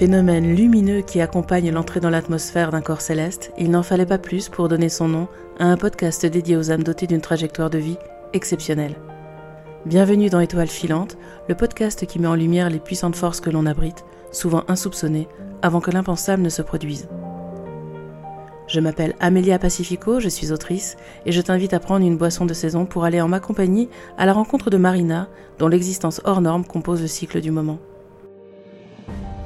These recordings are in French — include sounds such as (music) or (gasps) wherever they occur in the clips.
Phénomène lumineux qui accompagne l'entrée dans l'atmosphère d'un corps céleste, il n'en fallait pas plus pour donner son nom à un podcast dédié aux âmes dotées d'une trajectoire de vie exceptionnelle. Bienvenue dans Étoile filante, le podcast qui met en lumière les puissantes forces que l'on abrite, souvent insoupçonnées, avant que l'impensable ne se produise. Je m'appelle Amelia Pacifico, je suis autrice, et je t'invite à prendre une boisson de saison pour aller en ma compagnie à la rencontre de Marina, dont l'existence hors norme compose le cycle du moment.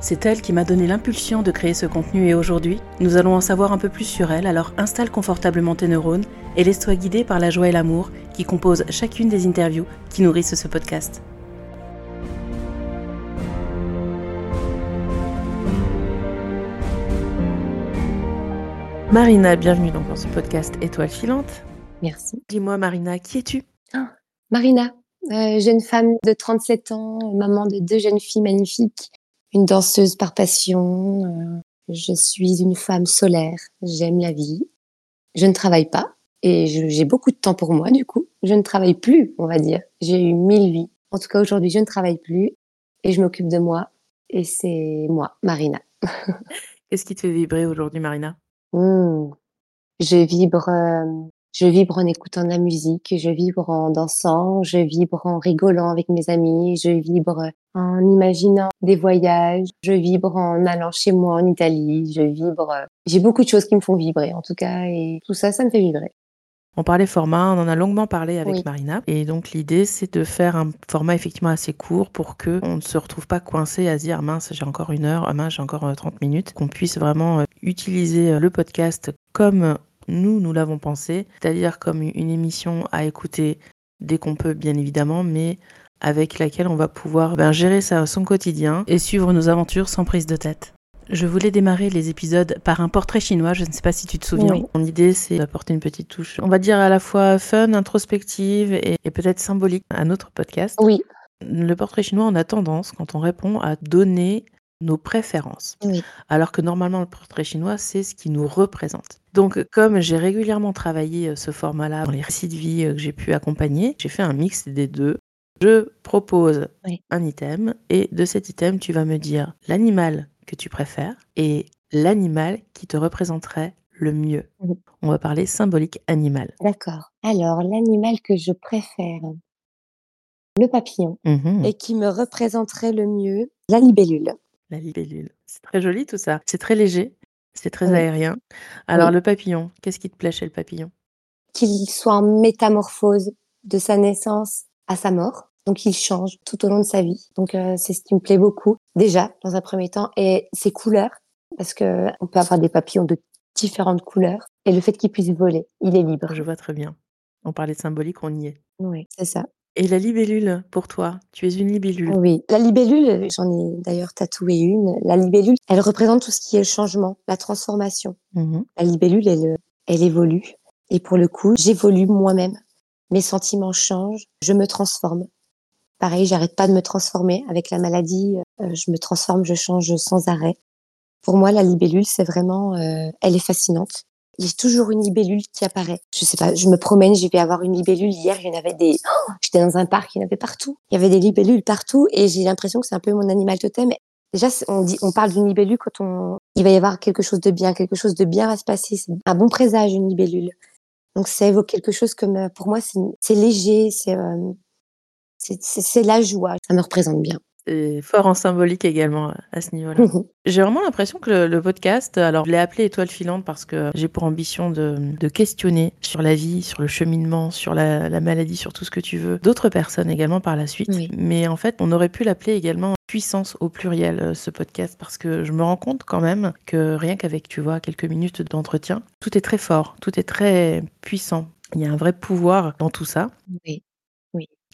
C'est elle qui m'a donné l'impulsion de créer ce contenu et aujourd'hui, nous allons en savoir un peu plus sur elle, alors installe confortablement tes neurones et laisse-toi guider par la joie et l'amour qui composent chacune des interviews qui nourrissent ce podcast. Marina, bienvenue donc dans ce podcast Étoile filante. Merci. Dis-moi Marina, qui es-tu? Ah, Marina, euh, jeune femme de 37 ans, maman de deux jeunes filles magnifiques, une danseuse par passion. Euh, je suis une femme solaire, j'aime la vie. Je ne travaille pas et j'ai beaucoup de temps pour moi du coup. Je ne travaille plus, on va dire. J'ai eu mille vies. En tout cas aujourd'hui, je ne travaille plus et je m'occupe de moi et c'est moi, Marina. (laughs) Qu'est-ce qui te fait vibrer aujourd'hui, Marina? Mmh. Je vibre, je vibre en écoutant de la musique, je vibre en dansant, je vibre en rigolant avec mes amis, je vibre en imaginant des voyages, je vibre en allant chez moi en Italie, je vibre j'ai beaucoup de choses qui me font vibrer en tout cas et tout ça, ça me fait vibrer. On parlait format, on en a longuement parlé avec Marina. Et donc l'idée, c'est de faire un format effectivement assez court pour que on ne se retrouve pas coincé à se dire mince, j'ai encore une heure, ah, mince, j'ai encore 30 euh, minutes. Qu'on puisse vraiment euh, utiliser euh, le podcast comme nous, nous l'avons pensé, c'est-à-dire comme une émission à écouter dès qu'on peut, bien évidemment, mais avec laquelle on va pouvoir ben, gérer ça, son quotidien et suivre nos aventures sans prise de tête. Je voulais démarrer les épisodes par un portrait chinois, je ne sais pas si tu te souviens. Mon idée, c'est d'apporter une petite touche, on va dire à la fois fun, introspective et, peut-être symbolique à notre podcast. Oui. Le portrait chinois, on a tendance, quand on répond, à donner nos préférences. Oui. Alors que normalement, le portrait chinois, c'est ce qui nous représente. Donc, comme j'ai régulièrement travaillé euh, ce format-là dans les récits de vie euh, que j'ai pu accompagner, j'ai fait un mix des deux. Je propose un item et de cet item, tu vas me dire l'animal que tu préfères et l'animal qui te représenterait le mieux. On va parler symbolique animal. D'accord. Alors, l'animal que je préfère, le papillon, mmh et qui me représenterait le mieux, la libellule. La libellule. C'est très joli tout ça. C'est très léger, c'est très aérien. Alors, le papillon, qu'est-ce qui te plaît chez le papillon? Qu'il soit en métamorphose de sa naissance à sa mort. Donc il change tout au long de sa vie. Donc euh, c'est ce qui me plaît beaucoup déjà dans un premier temps et ses couleurs parce que on peut avoir des papillons de différentes couleurs et le fait qu'il puisse voler, il est libre. Je vois très bien. On parlait de symbolique, on y est. Oui, c'est ça. Et la libellule, pour toi, tu es une libellule. Oui, la libellule, j'en ai d'ailleurs tatoué une. La libellule, elle représente tout ce qui est le changement, la transformation. Mmh la libellule, elle, elle évolue. Et pour le coup, j'évolue moi-même. Mes sentiments changent, je me transforme. Pareil, j'arrête pas de me transformer. Avec la maladie, euh, je me transforme, je change sans arrêt. Pour moi, la libellule, c'est vraiment, euh, elle est fascinante. Il y a toujours une libellule qui apparaît. Je sais pas, je me promène, je vais avoir une libellule. Hier, il y en avait des. Oh, j'étais dans un parc, il y en avait partout. Il y avait des libellules partout, et j'ai l'impression que c'est un peu mon animal totem. Déjà, on dit, on parle d'une libellule quand on, il va y avoir quelque chose de bien, quelque chose de bien va se passer. C'est un bon présage, une libellule. Donc, ça évoque quelque chose comme, euh, pour moi, c'est léger, c'est, c'est la joie. Ça me représente bien. C'est fort en symbolique également à ce niveau-là. Mmh (laughs) j'ai vraiment l'impression que le, podcast, alors je l'ai appelé étoile filante parce que j'ai pour ambition de, questionner sur la vie, sur le cheminement, sur la, maladie, sur tout ce que tu veux, d'autres personnes également par la suite. Mais en fait, on aurait pu l'appeler également puissance au pluriel, euh, ce podcast, parce que je me rends compte quand même que rien qu'avec, tu vois, quelques minutes d'entretien, tout est très fort, tout est très puissant. Il y a un vrai pouvoir dans tout ça. Oui.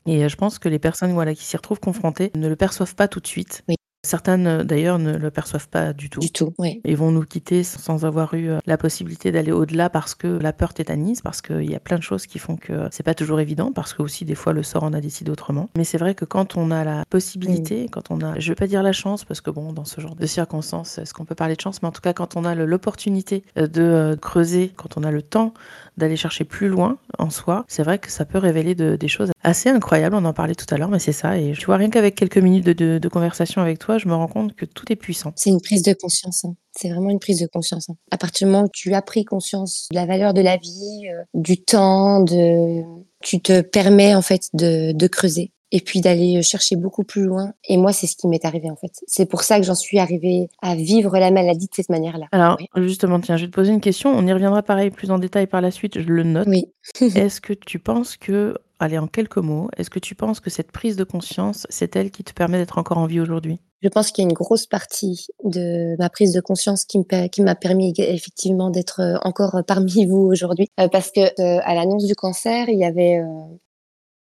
Et je pense que les personnes voilà, qui s'y retrouvent confrontées ne le perçoivent pas tout de suite. Certaines, d'ailleurs, ne le perçoivent pas du tout. Du tout, oui. Ils vont nous quitter sans avoir eu la possibilité d'aller au-delà parce que la peur tétanise, parce qu'il y a plein de choses qui font que c'est pas toujours évident, parce que aussi, des fois, le sort en a décidé autrement. Mais c'est vrai que quand on a la possibilité, quand on a, je vais pas dire la chance, parce que bon, dans ce genre de circonstances, est-ce qu'on peut parler de chance, mais en tout cas, quand on a l'opportunité de creuser, quand on a le temps d'aller chercher plus loin en soi, c'est vrai que ça peut révéler des choses assez incroyable, on en parlait tout à l'heure, mais c'est ça. Et je vois rien qu'avec quelques minutes de, conversation avec toi, je me rends compte que tout est puissant. C'est une prise de conscience. Hein. C'est vraiment une prise de conscience. Hein. À partir du moment où tu as pris conscience de la valeur de la vie, euh, du temps, de... tu te permets en fait de, de creuser et puis d'aller chercher beaucoup plus loin. Et moi, c'est ce qui m'est arrivé en fait. C'est pour ça que j'en suis arrivée à vivre la maladie de cette manière-là. Alors, justement, tiens, je vais te poser une question. On y reviendra pareil plus en détail par la suite, je le note. Oui. (laughs) Est-ce que tu penses que, allez, en quelques mots, est-ce que tu penses que cette prise de conscience, c'est elle qui te permet d'être encore en vie aujourd'hui? Je pense qu'il y a une grosse partie de ma prise de conscience qui m'a permis effectivement d'être euh, encore parmi vous aujourd'hui, euh, parce que euh, à l'annonce du cancer, il y avait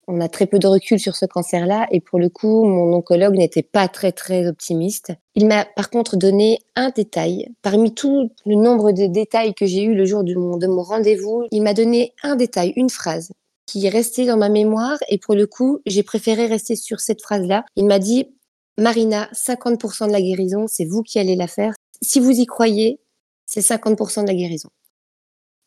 on a très peu de recul sur ce cancer-là et pour le coup, mon oncologue n'était pas très très optimiste. Il m'a par contre donné un détail. Parmi tout le nombre de détails que j'ai eu le jour de mon, de mon rendez-vous, il m'a donné un détail, une phrase qui est restée dans ma mémoire et pour le coup, j'ai préféré rester sur cette phrase-là. Il m'a dit, Marina, 50% de la guérison, c'est vous qui allez la faire. Si vous y croyez, c'est 50% de la guérison.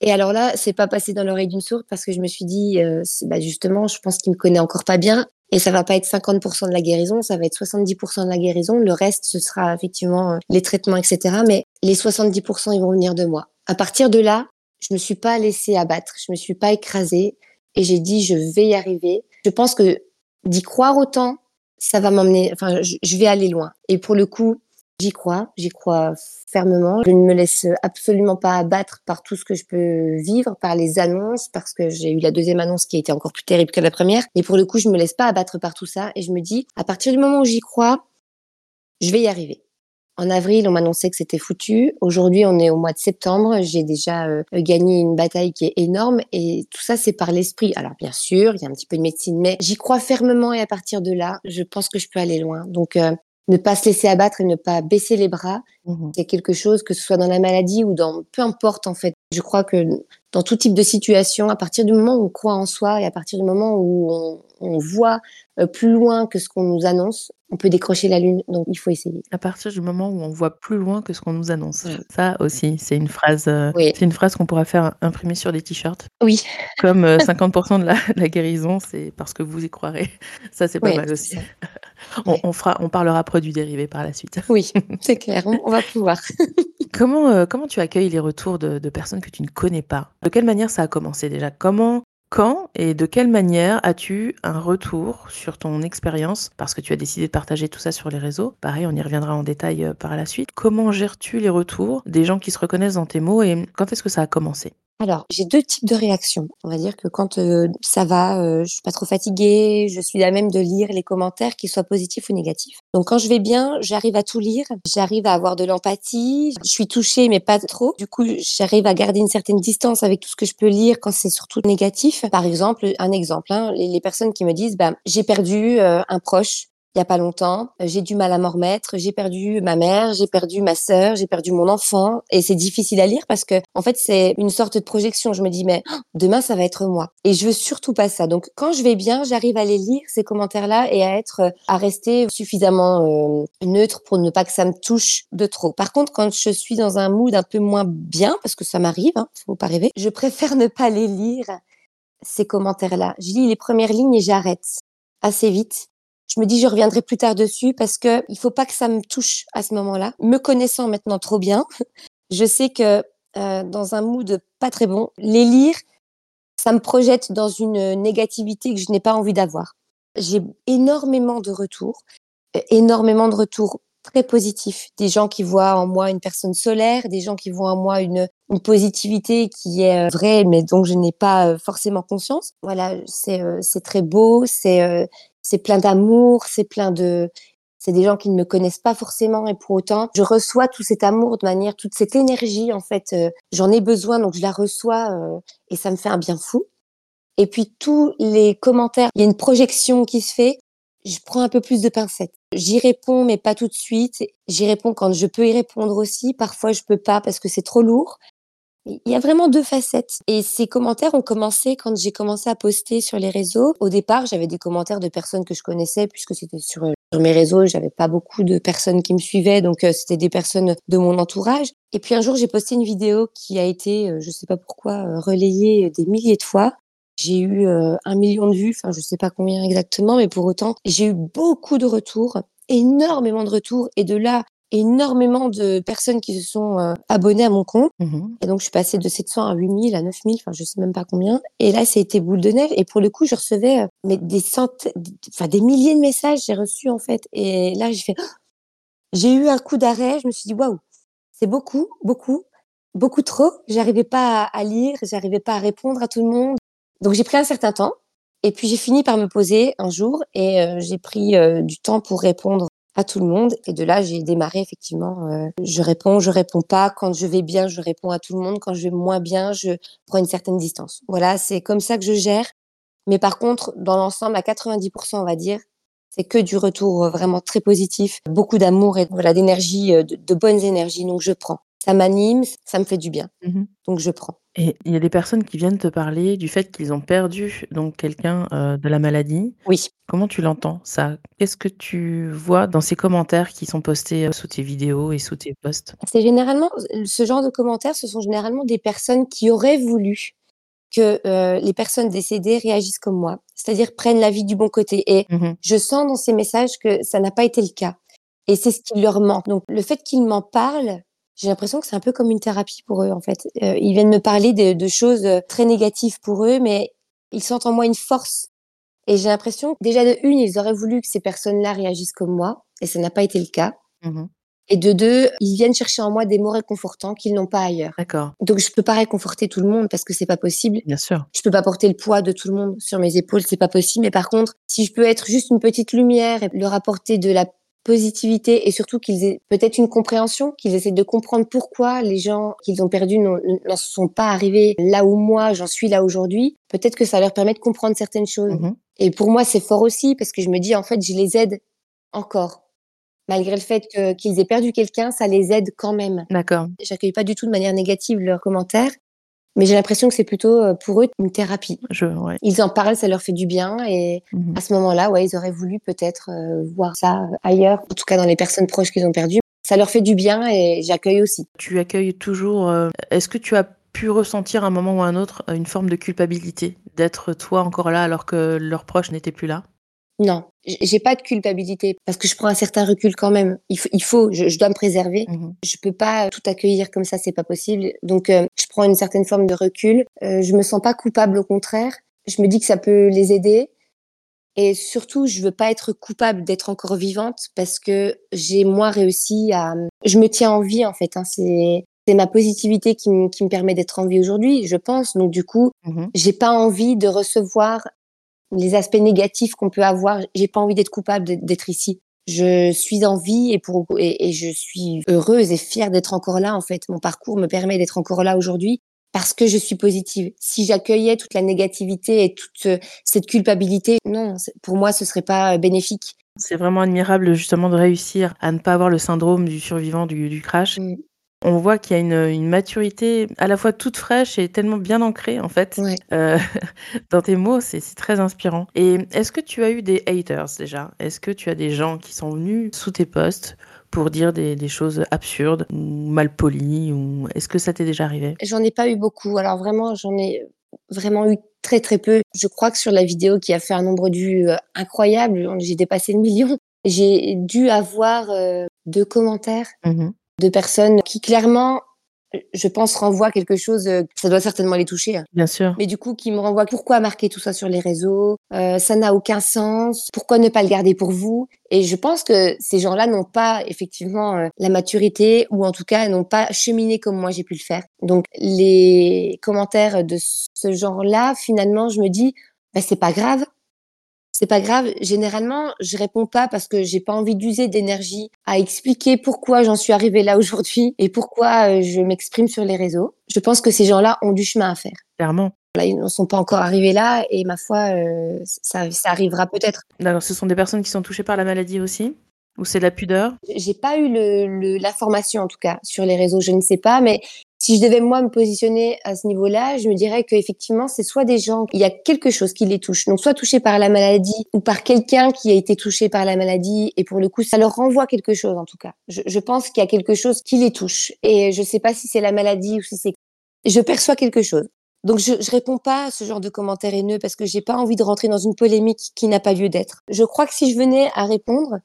Et alors là, c'est pas passé dans l'oreille d'une sourde parce que je me suis dit, euh, bah justement, je pense qu'il me connaît encore pas bien et ça va pas être 50% de la guérison, ça va être 70% de la guérison. Le reste, ce sera effectivement euh, les traitements, etc. Mais les 70%, ils vont venir de moi. À partir de là, je me suis pas laissée abattre, je me suis pas écrasée et j'ai dit, je vais y arriver. Je pense que d'y croire autant, ça va m'emmener, enfin, je vais aller loin. Et pour le coup, J'y crois, j'y crois fermement. Je ne me laisse absolument pas abattre par tout ce que je peux vivre, par les annonces, parce que j'ai eu la deuxième annonce qui a été encore plus terrible que la première. Et pour le coup, je me laisse pas abattre par tout ça et je me dis, à partir du moment où j'y crois, je vais y arriver. En avril, on m'annonçait que c'était foutu. Aujourd'hui, on est au mois de septembre. J'ai déjà euh, gagné une bataille qui est énorme et tout ça, c'est par l'esprit. Alors, bien sûr, il y a un petit peu de médecine, mais j'y crois fermement et à partir de là, je pense que je peux aller loin. Donc, euh, ne pas se laisser abattre et ne pas baisser les bras, mmh c'est quelque chose que ce soit dans la maladie ou dans peu importe en fait. Je crois que dans tout type de situation, à partir du moment où on croit en soi et à partir du moment où on, on voit euh, plus loin que ce qu'on nous annonce, on peut décrocher la lune. Donc il faut essayer. À partir du moment où on voit plus loin que ce qu'on nous annonce. Ça aussi, c'est une phrase. Euh, c'est une phrase qu'on pourra faire imprimer sur des t-shirts. Oui. Comme 50% euh, (laughs) de la, la guérison, c'est parce que vous y croirez. Ça, c'est pas mal aussi. On, fera, on parlera produits dérivés par la suite. Oui, (laughs) c'est clair. On, va pouvoir. (laughs) comment, comment tu accueilles les retours de, de personnes que tu ne connais pas? De quelle manière ça a commencé déjà? Comment quand et de quelle manière as-tu un retour sur ton expérience? Parce que tu as décidé de partager tout ça sur les réseaux. Pareil, on y reviendra en détail euh, par la suite. Comment gères-tu les retours des gens qui se reconnaissent dans tes mots et quand est-ce que ça a commencé? Alors, j'ai deux types de réactions. On va dire que quand euh, ça va, euh, je suis pas trop fatiguée, je suis la même de lire les commentaires, qu'ils soient positifs ou négatifs. Donc, quand je vais bien, j'arrive à tout lire, j'arrive à avoir de l'empathie, je suis touchée mais pas trop. Du coup, j'arrive à garder une certaine distance avec tout ce que je peux lire quand c'est surtout négatif. Par exemple, un exemple, hein, les, personnes qui me disent, bah, j'ai perdu euh, un proche il y a pas longtemps. J'ai du mal à m'en remettre. J'ai perdu ma mère, j'ai perdu ma sœur, j'ai perdu mon enfant. Et c'est difficile à lire parce que, en fait, c'est une sorte de projection. Je me dis, mais oh, demain, ça va être moi. Et je veux surtout pas ça. Donc, quand je vais bien, j'arrive à les lire, ces commentaires-là, et à être, euh, à rester suffisamment euh, neutre pour ne pas que ça me touche de trop. Par contre, quand je suis dans un mood un peu moins bien, parce que ça m'arrive, hein, faut pas rêver, je préfère ne pas les lire ces commentaires-là. Je lis les premières lignes et j'arrête assez vite je me dis, je reviendrai plus tard dessus parce que il faut pas que ça me touche à ce moment-là. Me connaissant maintenant trop bien, je sais que euh, dans un mood pas très bon, les lire, ça me projette dans une négativité que je n'ai pas envie d'avoir. J'ai énormément de retours, euh, énormément de retours très positifs. Des gens qui voient en moi une personne solaire, des gens qui voient en moi une, positivité qui est euh, vraie, mais dont je n'ai pas forcément conscience. Voilà, c'est très beau, c'est c'est plein d'amour, c'est plein de, c'est des gens qui ne me connaissent pas forcément et pour autant, je reçois tout cet amour de manière, toute cette énergie en fait, euh, j'en ai besoin donc je la reçois euh, et ça me fait un bien fou. Et puis tous les commentaires, il y a une projection qui se fait, je prends un peu plus de pincettes. J'y réponds mais pas tout de suite. J'y réponds quand je peux y répondre aussi. Parfois je peux pas parce que c'est trop lourd. Il y a vraiment deux facettes. Et ces commentaires ont commencé quand j'ai commencé à poster sur les réseaux. Au départ, j'avais des commentaires de personnes que je connaissais puisque c'était sur, euh, mes réseaux. J'avais pas beaucoup de personnes qui me suivaient, donc euh, c'était des personnes de mon entourage. Et puis un jour, j'ai posté une vidéo qui a été, euh, je sais pas pourquoi, relayée des milliers de fois. J'ai eu un million de vues, enfin je sais pas combien exactement, mais pour autant, j'ai eu beaucoup de retours, énormément de retours. Et de là, énormément de personnes qui se sont euh, abonnées à mon compte. Mmh et donc, je suis passée de 700 à 8000, à 9000, enfin, je sais même pas combien. Et là, ça a été boule de neige. Et pour le coup, je recevais euh, mais des centaines, enfin, des milliers de messages, j'ai reçu, en fait. Et là, j'ai fait, (gasps) j'ai eu un coup d'arrêt. Je me suis dit, waouh, c'est beaucoup, beaucoup, beaucoup trop. J'arrivais pas à, lire, j'arrivais pas à répondre à tout le monde. Donc, j'ai pris un certain temps. Et puis, j'ai fini par me poser un jour et euh, j'ai pris du temps pour répondre à tout le monde. Et de là, j'ai démarré effectivement. Euh, je réponds, je réponds pas. Quand je vais bien, je réponds à tout le monde. Quand je vais moins bien, je prends une certaine distance. Voilà, c'est comme ça que je gère. Mais par contre, dans l'ensemble, à 90%, on va dire, c'est que du retour euh, vraiment très positif, beaucoup d'amour et voilà d'énergie, euh, de, de bonnes énergies. Donc je prends ça m'anime, ça me fait du bien. Mmh donc je prends. Et il y a des personnes qui viennent te parler du fait qu'ils ont perdu donc quelqu'un, euh, de la maladie. Oui. Comment tu l'entends ça? Qu'est-ce que tu vois dans ces commentaires qui sont postés, euh, sous tes vidéos et sous tes posts? C'est généralement ce genre de commentaires, ce sont généralement des personnes qui auraient voulu que, euh, les personnes décédées réagissent comme moi, c'est-à-dire prennent la vie du bon côté et mmh je sens dans ces messages que ça n'a pas été le cas et c'est ce qui leur manque. Donc le fait qu'ils m'en parlent, j'ai l'impression que c'est un peu comme une thérapie pour eux en fait. Euh, ils viennent me parler de, de, choses euh, très négatives pour eux, mais ils sentent en moi une force. Et j'ai l'impression déjà de une, ils auraient voulu que ces personnes-là réagissent comme moi, et ça n'a pas été le cas. Mmh et de deux, ils viennent chercher en moi des mots réconfortants qu'ils n'ont pas ailleurs. D'accord. Donc je peux pas réconforter tout le monde parce que c'est pas possible. Bien sûr. Je peux pas porter le poids de tout le monde sur mes épaules, c'est pas possible. Mais par contre, si je peux être juste une petite lumière et leur apporter de la positivité et surtout qu'ils aient peut-être une compréhension, qu'ils essaient de comprendre pourquoi les gens qu'ils ont perdus n'en sont pas arrivés là où moi j'en suis là aujourd'hui. Peut-être que ça leur permet de comprendre certaines choses. Mmh et pour moi, c'est fort aussi parce que je me dis en fait, je les aide encore. Malgré le fait qu'ils aient perdu quelqu'un, ça les aide quand même. D'accord. J'accueille pas du tout de manière négative leurs commentaires. Mais j'ai l'impression que c'est plutôt euh, pour eux une thérapie. Je, ouais. Ils en parlent, ça leur fait du bien. Et mmh à ce moment-là, ouais, ils auraient voulu peut-être euh, voir ça ailleurs, en tout cas dans les personnes proches qu'ils ont perdues. Ça leur fait du bien et j'accueille aussi. Tu accueilles toujours. Euh, est-ce que tu as pu ressentir à un moment ou à un autre une forme de culpabilité d'être toi encore là alors que leurs proches n'étaient plus là? Non, j'ai pas de culpabilité parce que je prends un certain recul quand même. Il faut, il faut je, dois me préserver. Mmh je peux pas tout accueillir comme ça, c'est pas possible. Donc, euh, je prends une certaine forme de recul. Euh, je me sens pas coupable, au contraire. Je me dis que ça peut les aider. Et surtout, je veux pas être coupable d'être encore vivante parce que j'ai moi réussi à. Je me tiens en vie en fait. Hein. C'est c'est ma positivité qui, qui me permet d'être en vie aujourd'hui, je pense. Donc du coup, mmh j'ai pas envie de recevoir les aspects négatifs qu'on peut avoir. J'ai pas envie d'être coupable d'être ici. Je suis en vie et, pour, et, je suis heureuse et fière d'être encore là. En fait, mon parcours me permet d'être encore là aujourd'hui parce que je suis positive. Si j'accueillais toute la négativité et toute euh, cette culpabilité, non, pour moi, ce serait pas euh, bénéfique. C'est vraiment admirable justement de réussir à ne pas avoir le syndrome du survivant du, du crash. Mmh. On voit qu'il y a une, maturité à la fois toute fraîche et tellement bien ancrée en fait euh, (laughs) dans tes mots, c'est très inspirant. Et est-ce que tu as eu des haters déjà? Est-ce que tu as des gens qui sont venus sous tes posts pour dire des, choses absurdes ou mal polies ou est-ce que ça t'est déjà arrivé? J'en ai pas eu beaucoup. Alors vraiment, j'en ai vraiment eu très très peu. Je crois que sur la vidéo qui a fait un nombre de vues euh, incroyable, j'ai dépassé le million. J'ai dû avoir euh, deux commentaires. Mmh de personnes qui clairement je pense renvoient quelque chose euh, ça doit certainement les toucher hein. bien sûr. Mais du coup qui me renvoient pourquoi marquer tout ça sur les réseaux euh, ça n'a aucun sens pourquoi ne pas le garder pour vous? Et je pense que ces gens-là n'ont pas effectivement euh, la maturité ou en tout cas n'ont pas cheminé comme moi j'ai pu le faire. Donc les commentaires de ce genre-là finalement je me dis bah, c'est pas grave c'est pas grave. Généralement, je réponds pas parce que j'ai pas envie d'user d'énergie à expliquer pourquoi j'en suis arrivée là aujourd'hui et pourquoi euh, je m'exprime sur les réseaux. Je pense que ces gens-là ont du chemin à faire. Clairement. Là, ils ne sont pas encore arrivés là et ma foi, euh, ça, ça arrivera peut-être. D'accord, ce sont des personnes qui sont touchées par la maladie aussi? Ou c'est la pudeur? J'ai pas eu l'information en tout cas sur les réseaux, je ne sais pas, mais si je devais moi me positionner à ce niveau-là, je me dirais qu'effectivement, c'est soit des gens, il y a quelque chose qui les touche, donc soit touchés par la maladie ou par quelqu'un qui a été touché par la maladie, et pour le coup, ça leur renvoie quelque chose en tout cas. Je, pense qu'il y a quelque chose qui les touche, et je sais pas si c'est la maladie ou si c'est, je perçois quelque chose. Donc je, je réponds pas à ce genre de commentaires haineux parce que j'ai pas envie de rentrer dans une polémique qui n'a pas lieu d'être. Je crois que si je venais à répondre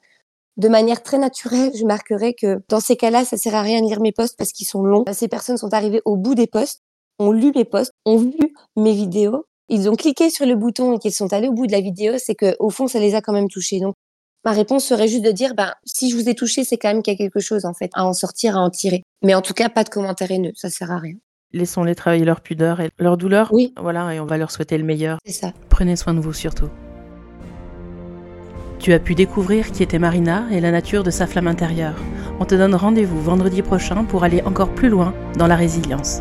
de manière très naturelle, je marquerais que dans ces cas-là, ça sert à rien de lire mes posts parce qu'ils sont longs. Ces personnes sont arrivées au bout des posts, ont lu mes posts, ont vu mes vidéos, ils ont cliqué sur le bouton et qu'ils sont allés au bout de la vidéo, c'est que au fond, ça les a quand même touchés. Donc ma réponse serait juste de dire, ben, si je vous ai touché, c'est quand même qu'il y a quelque chose, en fait, à en sortir, à en tirer. Mais en tout cas, pas de commentaires haineux. Ça sert à rien. Laissons-les travailler leur pudeur et leur douleur. Oui. Voilà, et on va leur souhaiter le meilleur. C'est ça. Prenez soin de vous surtout. Tu as pu découvrir qui était Marina et la nature de sa flamme intérieure. On te donne rendez-vous vendredi prochain pour aller encore plus loin dans la résilience.